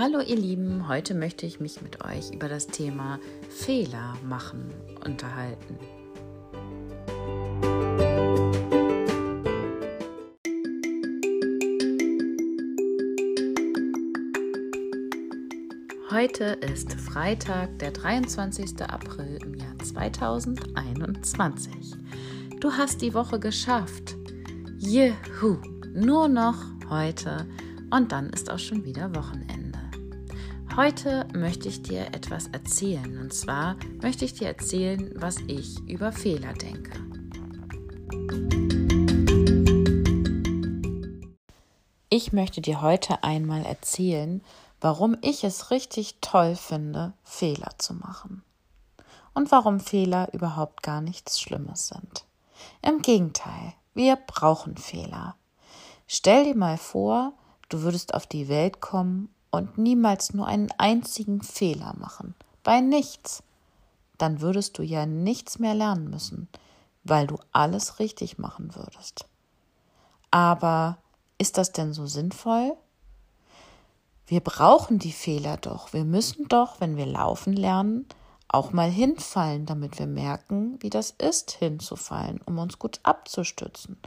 Hallo ihr Lieben, heute möchte ich mich mit euch über das Thema Fehler machen unterhalten. Heute ist Freitag, der 23. April im Jahr 2021. Du hast die Woche geschafft. Juhu, nur noch heute und dann ist auch schon wieder Wochenende. Heute möchte ich dir etwas erzählen. Und zwar möchte ich dir erzählen, was ich über Fehler denke. Ich möchte dir heute einmal erzählen, warum ich es richtig toll finde, Fehler zu machen. Und warum Fehler überhaupt gar nichts Schlimmes sind. Im Gegenteil, wir brauchen Fehler. Stell dir mal vor, du würdest auf die Welt kommen und niemals nur einen einzigen Fehler machen, bei nichts, dann würdest du ja nichts mehr lernen müssen, weil du alles richtig machen würdest. Aber ist das denn so sinnvoll? Wir brauchen die Fehler doch. Wir müssen doch, wenn wir laufen lernen, auch mal hinfallen, damit wir merken, wie das ist, hinzufallen, um uns gut abzustützen,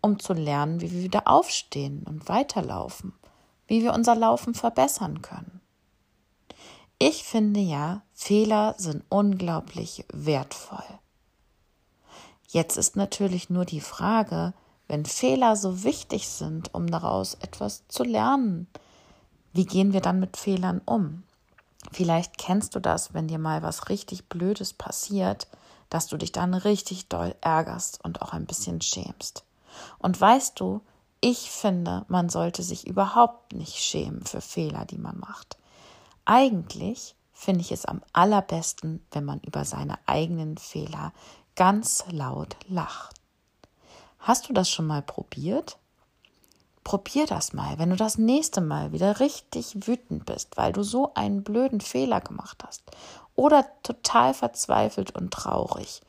um zu lernen, wie wir wieder aufstehen und weiterlaufen wie wir unser Laufen verbessern können. Ich finde ja, Fehler sind unglaublich wertvoll. Jetzt ist natürlich nur die Frage, wenn Fehler so wichtig sind, um daraus etwas zu lernen, wie gehen wir dann mit Fehlern um? Vielleicht kennst du das, wenn dir mal was richtig Blödes passiert, dass du dich dann richtig doll ärgerst und auch ein bisschen schämst. Und weißt du, ich finde, man sollte sich überhaupt nicht schämen für Fehler, die man macht. Eigentlich finde ich es am allerbesten, wenn man über seine eigenen Fehler ganz laut lacht. Hast du das schon mal probiert? Probier das mal, wenn du das nächste Mal wieder richtig wütend bist, weil du so einen blöden Fehler gemacht hast oder total verzweifelt und traurig,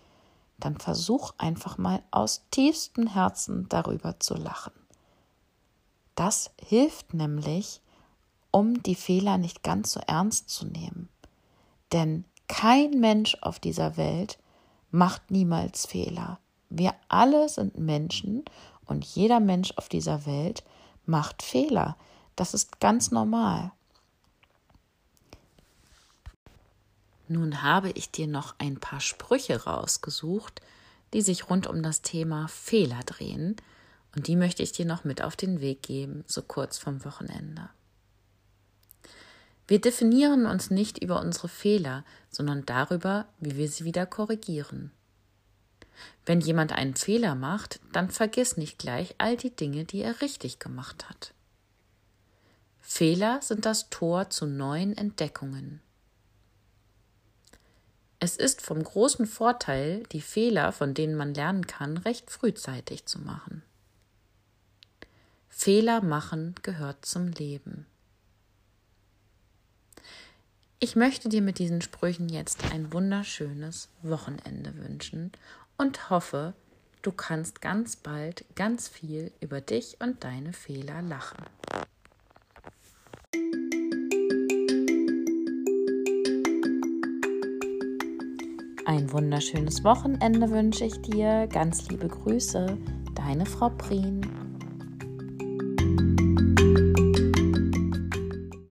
dann versuch einfach mal aus tiefstem Herzen darüber zu lachen. Das hilft nämlich, um die Fehler nicht ganz so ernst zu nehmen. Denn kein Mensch auf dieser Welt macht niemals Fehler. Wir alle sind Menschen und jeder Mensch auf dieser Welt macht Fehler. Das ist ganz normal. Nun habe ich dir noch ein paar Sprüche rausgesucht, die sich rund um das Thema Fehler drehen, und die möchte ich dir noch mit auf den Weg geben, so kurz vom Wochenende. Wir definieren uns nicht über unsere Fehler, sondern darüber, wie wir sie wieder korrigieren. Wenn jemand einen Fehler macht, dann vergiss nicht gleich all die Dinge, die er richtig gemacht hat. Fehler sind das Tor zu neuen Entdeckungen. Es ist vom großen Vorteil, die Fehler, von denen man lernen kann, recht frühzeitig zu machen. Fehler machen gehört zum Leben. Ich möchte dir mit diesen Sprüchen jetzt ein wunderschönes Wochenende wünschen und hoffe, du kannst ganz bald ganz viel über dich und deine Fehler lachen. Ein wunderschönes Wochenende wünsche ich dir. Ganz liebe Grüße, deine Frau Prien.